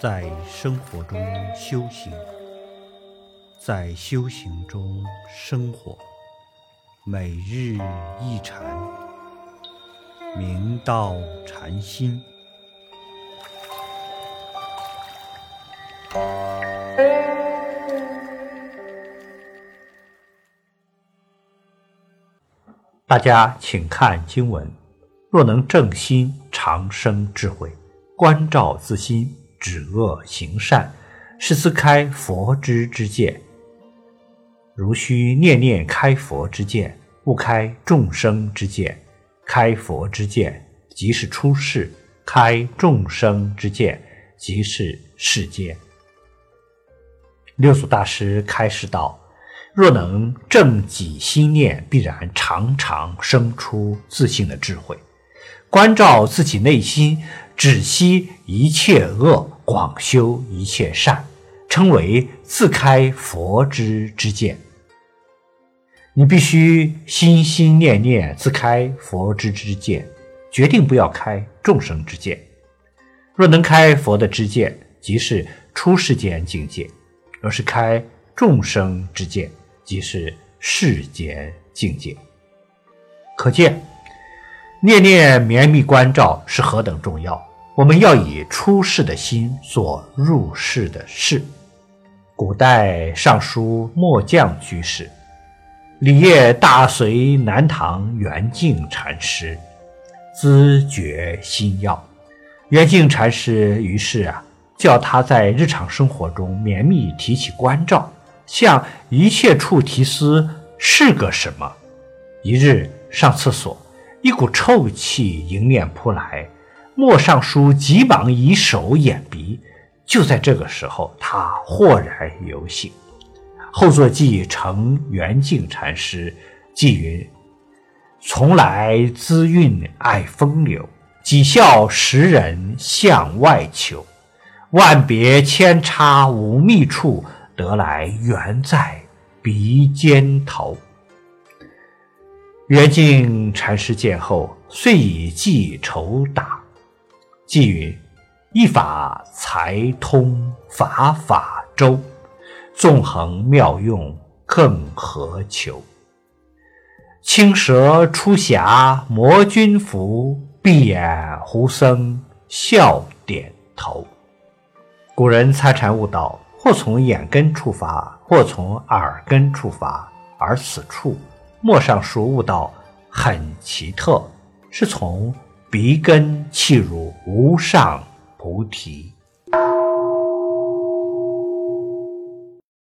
在生活中修行，在修行中生活，每日一禅，明道禅心。大家请看经文：若能正心，长生智慧。观照自心，止恶行善，是自开佛之之见。如须念念开佛之见，勿开众生之见。开佛之见，即是出世；开众生之见，即是世间。六祖大师开示道：“若能正己心念，必然常常生出自信的智慧。关照自己内心。”止息一切恶，广修一切善，称为自开佛之之见。你必须心心念念自开佛之之见，决定不要开众生之见。若能开佛的之见，即是出世间境界；若是开众生之见，即是世间境界。可见，念念绵密关照是何等重要。我们要以出世的心做入世的事。古代尚书末将居士，李业大隋南唐元敬禅师，自觉心要。元敬禅师于是啊，叫他在日常生活中绵密提起关照，向一切处提思是个什么。一日上厕所，一股臭气迎面扑来。莫尚书急忙以手掩鼻，就在这个时候，他豁然有醒。后作记成圆净禅师记云：“从来资韵爱风流，几笑时人向外求。万别千差无觅处，得来缘在鼻尖头。”圆净禅师见后，遂以记酬答。寄云：“一法财通，法法周，纵横妙用，更何求？青蛇出匣，魔君服，闭眼胡僧笑点头。”古人参禅悟道，或从眼根出发，或从耳根出发，而此处莫上书悟道很奇特，是从。鼻根契入无上菩提。